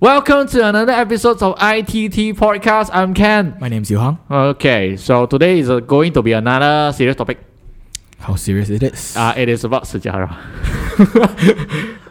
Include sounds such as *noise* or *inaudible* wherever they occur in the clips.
Welcome to another episode of ITT Podcast. I'm Ken. My name name's Yuhang. Okay, so today is uh, going to be another serious topic. How serious it is? Uh, it is about sejarah.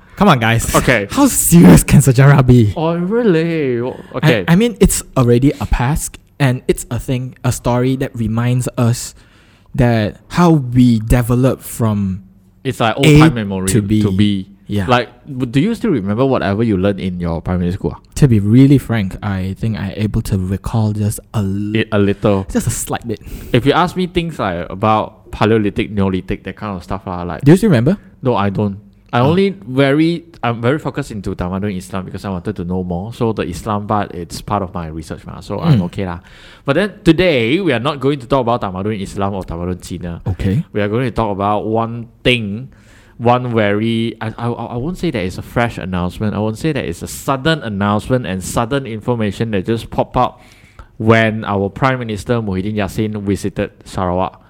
*laughs* Come on, guys. Okay. *laughs* How serious can Sejarah be? oh, really? Okay. I, I mean, it's already a past, and it's a thing, a story that reminds us that how we develop from it's like old A time memory to B. To be. Yeah. Like, do you still remember whatever you learned in your primary school? to be really frank, I think I'm able to recall just a l- It, a little. just a slight bit. If you ask me things like about Paleolithic, Neolithic, that kind of stuff, uh, like Do you still remember? No, I don't. I Oh. only very I'm very focused into Tamadun Islam because I wanted to know more. So the Islam part it's part of my research, ma, so I'm Mm. okay lah. But then today we are not going to talk about Tamadun Islam or Tamadun China. Okay. We are going to talk about one thing, one very I, I, I won't say that it's a fresh announcement. I won't say that it's a sudden announcement and sudden information that just popped up when our Prime Minister Muhyiddin Yassin visited Sarawak.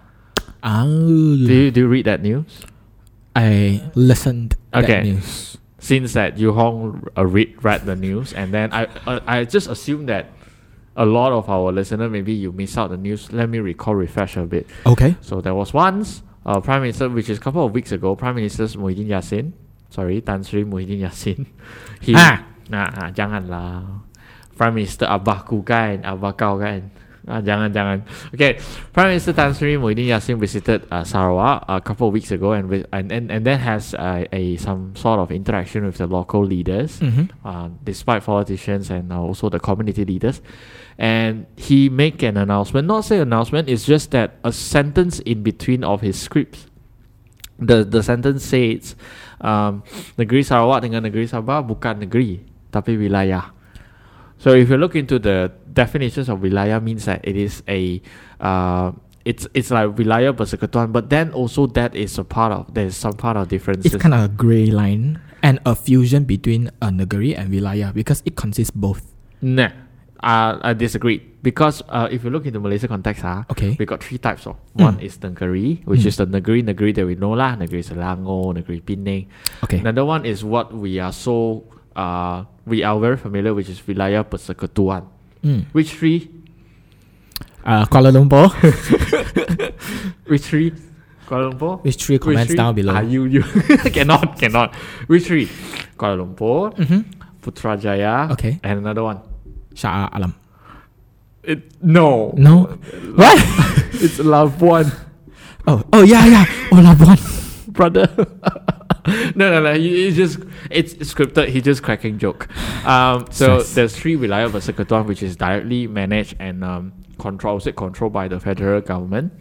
Ah, Do you, do you read that news? I listened Okay. that news. since that Yu Hong uh, read read the news, and then I uh, I just assume that a lot of our listener maybe you miss out the news. Let me recall refresh a bit. Okay. So there was once uh, Prime Minister, which is a couple of weeks ago, Prime Minister Muhyiddin Yassin, sorry Tan Sri Muhyiddin Yassin, *laughs* he Ah. nah, ah, jangan lah. Prime Minister abahku kan, abah kau kan. Ah, jangan jangan. Okay, Prime Minister Tan Sri Muhyiddin Yassin visited uh, Sarawak a couple of weeks ago, and and, and and then has uh, a some sort of interaction with the local leaders, Mm-hmm. uh, despite politicians and uh, also the community leaders. And he make an announcement. Not say announcement. It's just that a sentence in between of his scripts. The the sentence says, um, negeri Sarawak dengan negeri Sabah bukan negeri tapi wilayah. So if you look into the definitions of wilayah means that it is a uh, it's it's like wilayah persekutuan, but then also that is a part of there's some part of differences. It's kind of a grey line and a fusion between a negeri and wilayah because it consists both. Nah, uh, I disagree because uh, if you look into Malaysia context, ah, Okay. we got three types of. Mm. One is the negeri, which Mm. is the negeri negeri that we know lah, negeri Selangor, negeri Penang. Okay. Another one is what we are so uh we are very familiar, which is wilayah persekutuan. Mm. Which three? Uh, Kuala Lumpur. *laughs* Which three? Kuala Lumpur. Which three Which comments three? down below? Ah, you you *laughs* cannot cannot. Which three? Kuala Lumpur, mm-hmm. Putrajaya, Okay. and another one. Shah Alam. It no No. What? *laughs* it's Labuan. oh, oh yeah, yeah. Oh, Labuan. brother. *laughs* no, no, no. He, he's just it's scripted. He's just cracking joke. Um, so there's three wilayah persekutuan which is directly managed and um, controlled, controlled by the federal government.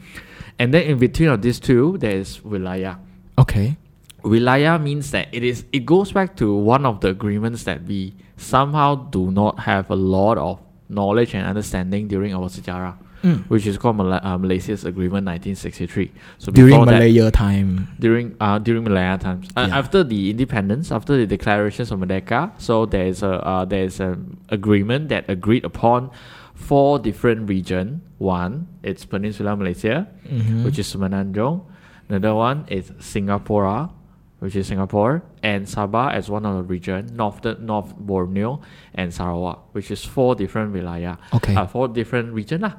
And then in between of these two, there is wilayah. Okay. Wilayah means that it is it goes back to one of the agreements that we somehow do not have a lot of knowledge and understanding during our sejarah, Mm. which is called Mala- uh, Malaysia's Agreement 1963. So During that- Malaya time. during uh during Malaya times. Uh, Yeah. After the independence, after the declarations of Merdeka, so there is a uh, there is an agreement that agreed upon four different region. One, it's Peninsula Malaysia, Mm-hmm. which is Semenanjung. Another one is Singapore, which is Singapore, and Sabah as one of the region, North North Borneo and Sarawak, which is four different wilayah okay. uh, for different region lah.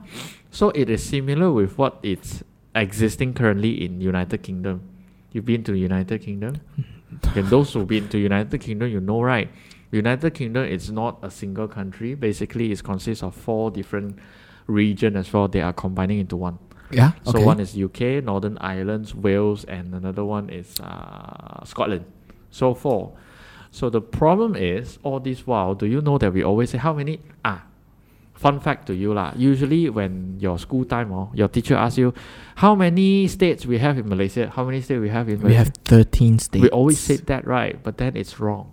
So it is similar with what it's existing currently in United Kingdom. You've been to United Kingdom? *laughs* and those who've been to United Kingdom, you know right. United Kingdom is not a single country. Basically, it consists of four different region as well. They are combining into one. Yeah. So Okay. one is UK, Northern Ireland, Wales, and another one is uh, Scotland. So four. So the problem is, all this while, do you know that we always say how many? Ah, fun fact to you lah. Usually when your school time or your teacher asks you, how many states we have in Malaysia? How many states we have in Malaysia? we have 13 states. We always say that right, but then it's wrong.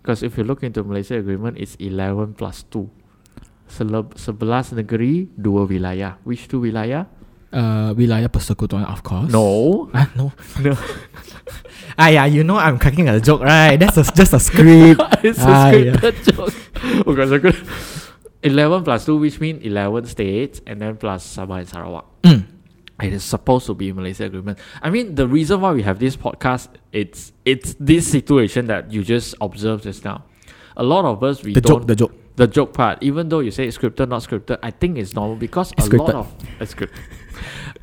Because if you look into Malaysia agreement, it's 11 plus 2. Seleb- Sebelas negeri, dua wilayah. Which two wilayah? Uh, wilayah persekutuan, of course. No. Ah, no. No. *laughs* ah, yeah, you know I'm cracking a joke, right? That's a, just a script. *laughs* it's a Ah, yeah. scripted joke. Okay, so good. 11 plus 2, which means 11 states, and then plus Sabah and Sarawak. Mm. It is supposed to be Malaysia agreement. I mean, the reason why we have this podcast, it's it's this situation that you just observed just now. a lot of us we the don't joke, the joke. the joke part, even though you say it's scripted, not scripted, I think it's normal because It's a lot of it's scripted.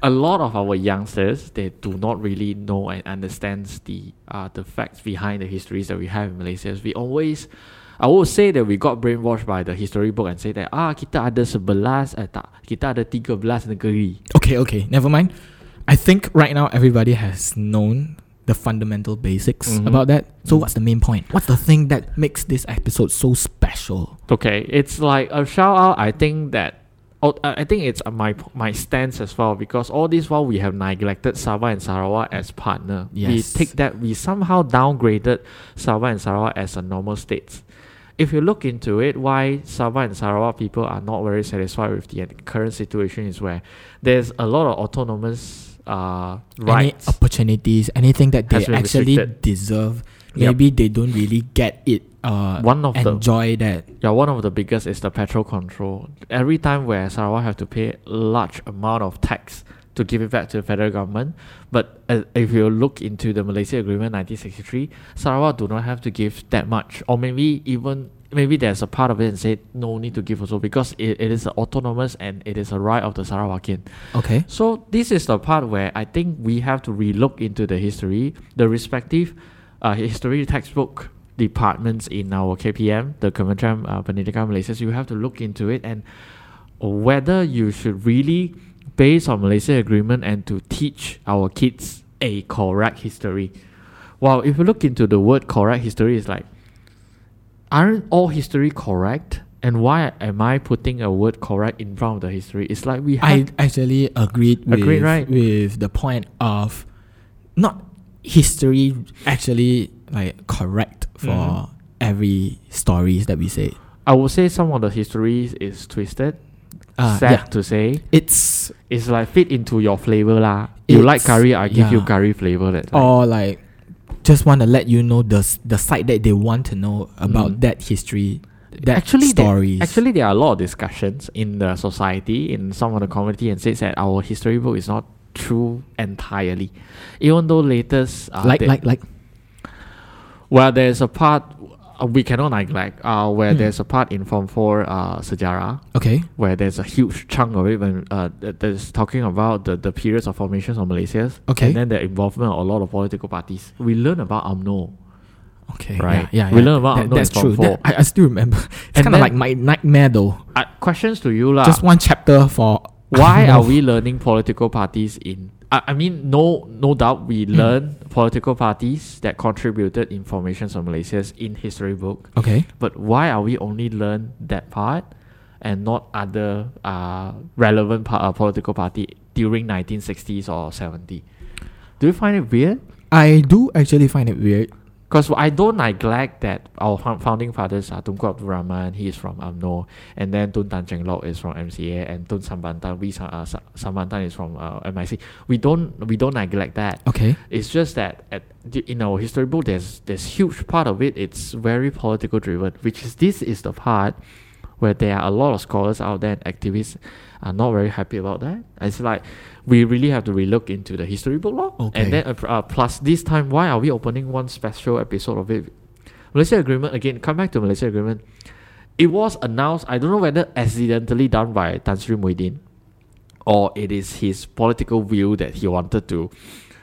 A lot of our youngsters they do not really know and understands the uh the facts behind the histories that we have in Malaysia. We always I would say that we got brainwashed by the history book and say that ah kita ada sebelas eh tak kita ada tiga belas negeri. Okay, okay, never mind. I think right now everybody has known the fundamental basics Mhm. about that. So what's the main point? What's the thing that makes this episode so special? Okay, it's like a shout out. I think that. Oh, I I think it's uh, my my stance as well because all this while we have neglected Sabah and Sarawak as partner. Yes. We take that we somehow downgraded Sabah and Sarawak as a normal states. If you look into it, why Sabah and Sarawak people are not very satisfied with the current situation is where there's a lot of autonomous uh, Any rights. opportunities, anything that they actually restricted. deserve. Yep. Maybe they don't really get it. Uh, One of the enjoy that. Yeah, one of the biggest is the petrol control. Every time where Sarawak have to pay a large amount of tax to give it back to the federal government, but uh, if you look into the Malaysia Agreement 1963, Sarawak do not have to give that much, or maybe even maybe there's a part of it and say no need to give also because it, it is autonomous and it is a right of the Sarawakian. Okay. So this is the part where I think we have to relook into the history, the respective uh, history textbook departments in our KPM, the Kementerian uh, Pendidikan Malaysia. So you have to look into it and whether you should really base on Malaysia Agreement and to teach our kids a correct history. Well, if you look into the word correct history, it's like aren't all history correct? And why am I putting a word correct in front of the history? It's like we have I actually agreed with, Agreed, right? with the point of not history actually like correct for Mhm. every stories that we say. I would say some of the history is twisted. Uh, sad yeah. to say. It's It's like fit into your flavor lah. You like curry, I give you curry flavor. That time. or like just want to let you know the the side that they want to know about Mhm. that history, that actually, there- stories. actually, there are a lot of discussions in the society, in some of the community, and says that our history book is not true entirely, even though latest uh, like they- like like well, there's a part uh, we cannot neglect. Uh, where Hmm. there's a part in Form Four uh, sejarah okay where there's a huge chunk of it when uh, that- that's talking about the, the periods of formations of Malaysia. Okay. And then the involvement of a lot of political parties. We learn about UMNO. okay Right. yeah yeah, We yeah. learn about That- UMNO that's in Form true that, four. I, I still remember *laughs* it's kind of like my nightmare though Uh, questions to you lah. just one chapter for Why *laughs* are we learning political parties in? I, I mean, no, no doubt we Hmm. learn political parties that contributed in formations of Malaysia in history book. okay But why are we only learn that part and not other uh, relevant pa- uh, political party during 1960s or 70? Do you find it weird? I do actually find it weird Because I don't neglect that our founding fathers are Tunku Abdul Rahman, he is from UMNO, and then Tun Tan Cheng Lock is from MCA, and Tun Sambanthan, we uh, Sa- Sambanthan is from uh, MIC. We don't we don't neglect that. okay It's just that at, the- in our history book, there's there's huge part of it. It's very political driven, which is this is the part where there are a lot of scholars out there and activists are not very happy about that. It's like we really have to relook into the history book law. Okay. And then uh, uh, plus this time, why are we opening one special episode of it? Malaysia Agreement again. Come back to Malaysia Agreement. It was announced. I don't know whether accidentally done by Tan Sri Muhyiddin, or it is his political view that he wanted to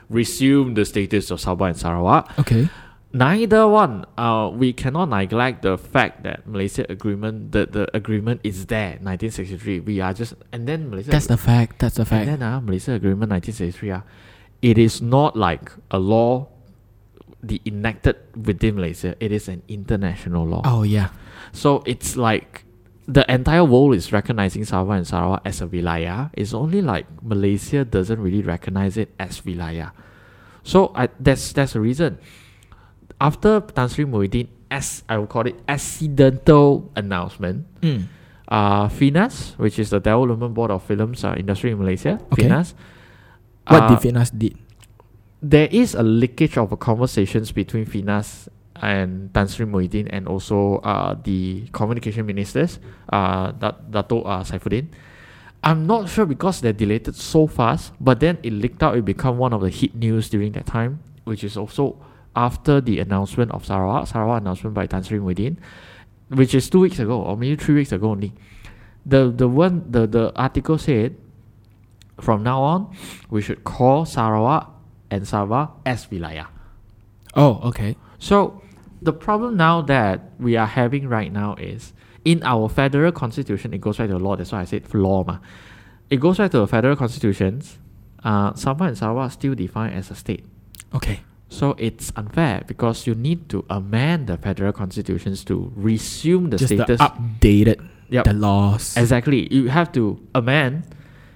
resume the status of Sabah and Sarawak. okay Neither one. Uh, we cannot neglect the fact that Malaysia agreement, the, the agreement is there, 1963. We are just and then Malaysia. that's the fact that's the fact and then uh, Malaysia agreement 1963. Uh, it is not like a law, the enacted within Malaysia. It is an international law. oh yeah So it's like the entire world is recognizing Sabah and Sarawak as a wilayah. It's only like Malaysia doesn't really recognize it as wilayah. So I, that's that's the reason. After Tan Sri Muhyiddin, as I would call it, accidental announcement, Mm. uh, FINAS, which is the Development Board of Films uh, Industry in Malaysia, Okay. FINAS. what uh, did Finas did there is a leakage of conversations between Finas and Tan Sri Muhyiddin and also uh, the communication ministers, uh, Dat- Dato uh, Saifuddin. I'm not sure because they delayed it so fast, but then it leaked out. It became one of the hit news during that time, which is also after the announcement of Sarawak, Sarawak announcement by Tan Sri Muhyiddin. which is two weeks ago or maybe three weeks ago only. The the one the, the article said from now on we should call Sarawak and Sabah as Wilayah. Oh, okay. So the problem now that we are having right now is in our federal constitution, it goes back to the law. That's why I said law. Ma. It goes back to the federal constitutions. Uh, Sabah and Sarawak are still defined as a state. Okay. So it's unfair because you need to amend the federal constitutions to resume the Just status. the updated Yep. the laws. Exactly. You have to amend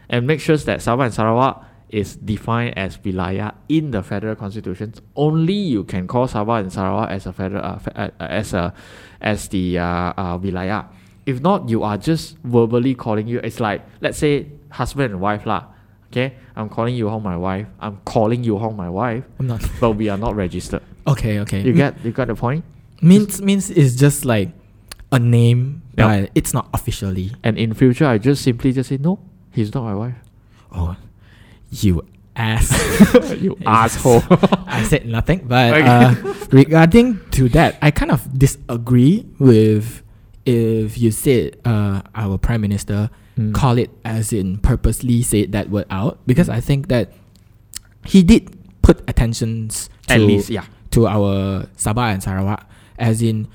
and make sure that Sabah and Sarawak is defined as wilayah in the federal constitutions. Only you can call Sabah and Sarawak as a federal uh, uh, uh, as a as the uh, uh, wilayah. If not, you are just verbally calling you. It's like let's say husband and wife lah. Okay, I'm calling you home my wife. I'm calling you home my wife, I'm not. but we are not registered. Okay, okay. You get you got the point. means means it's just like a name, Yep. but it's not officially. And in future, I just simply just say no. He's not my wife. Oh, you ass. *laughs* you *laughs* asshole. *laughs* I said nothing, but Okay. uh, regarding to that, I kind of disagree with if you said uh, our prime minister Mm. call it as in purposely say that word out because I think that he did put attentions to At least, yeah. to our Sabah and Sarawak as in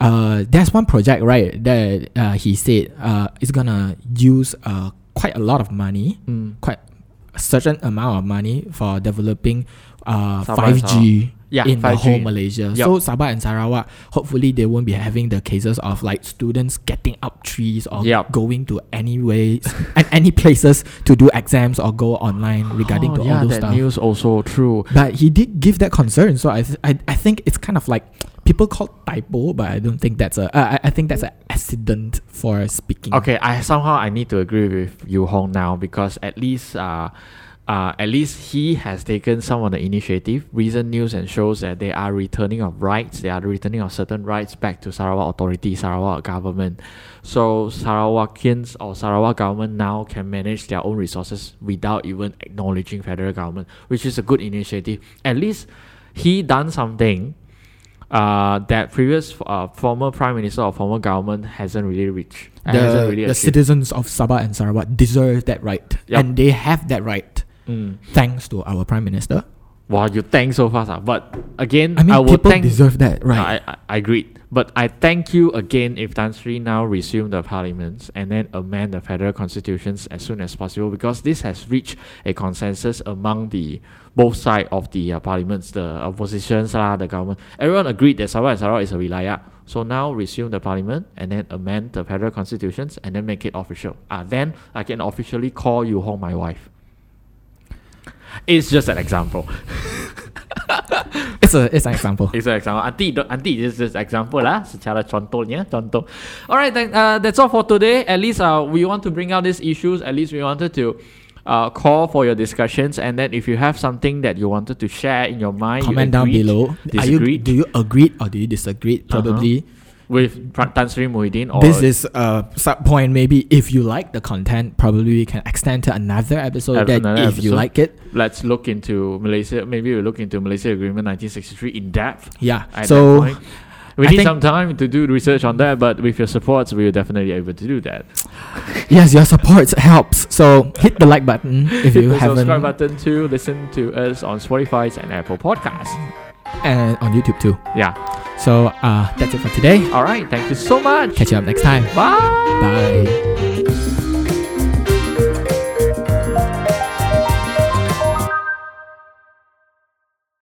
uh, there's one project right that uh, he said uh, is gonna use uh, quite a lot of money Mm. quite a certain amount of money for developing uh, Sabah 5G Yeah, in the 5G. whole Malaysia. Yup. So Sabah and Sarawak, hopefully they won't be having the cases of like students getting up trees or Yup. going to any ways and any places to do exams or go online regarding oh, to yeah, all those that stuff. news also true. But he did give that concern, so I, th- I I think it's kind of like people call typo, but I don't think that's a. Uh, I I think that's an accident for speaking. Okay, I somehow I need to agree with Yu Hong now because at least uh, uh, at least he has taken some of the initiative. Recent news and shows that they are returning of rights. They are returning of certain rights back to Sarawak authority, Sarawak government. So Sarawakians or Sarawak government now can manage their own resources without even acknowledging federal government, which is a good initiative. At least he done something uh, that previous uh, former prime minister or former government hasn't really reached. uh, hasn't The, really the achieved. citizens of Sabah and Sarawak deserve that right, Yup. and they have that right Mm. thanks to our prime minister. Wow, you thank so fast. ah. But again, I mean, will people thank. deserve that right. I, I, I agreed. But I thank you again if Tan Sri now resume the parliaments and then amend the federal constitutions as soon as possible because this has reached a consensus among the both sides of the uh, parliaments, the oppositions, lah, the government. Everyone agreed that Sabah and Sarawak is a wilayah. So now resume the parliament and then amend the federal constitutions and then make it official. Ah, then I can officially call you home my wife. It's just an example. *laughs* it's a it's an example. It's an example. Nanti, nanti is just example lah. Secara contohnya, contoh. Alright, then uh, that's all for today. At least uh, we want to bring out these issues. At least we wanted to uh, call for your discussions. And then if you have something that you wanted to share in your mind, you Comment down agreed, below. Are you do you agree or do you disagree? Probably. With Tan Sri Muhyiddin or this is a sub point. Maybe if you like the content, probably we can extend to another episode. Have that another if you like it, let's look into Malaysia. Maybe we'll look into Malaysia Agreement 1963 in depth. yeah. So that point. we I need some time to do research on that, but with your support, we're definitely able to do that. *laughs* yes, your support helps. So hit the like button if Hit you the haven't, subscribe button to listen to us on Spotify and Apple Podcasts. And on YouTube too. Yeah. So uh, that's it for today. All right. Thank you so much. Catch you up next time. Bye. Bye.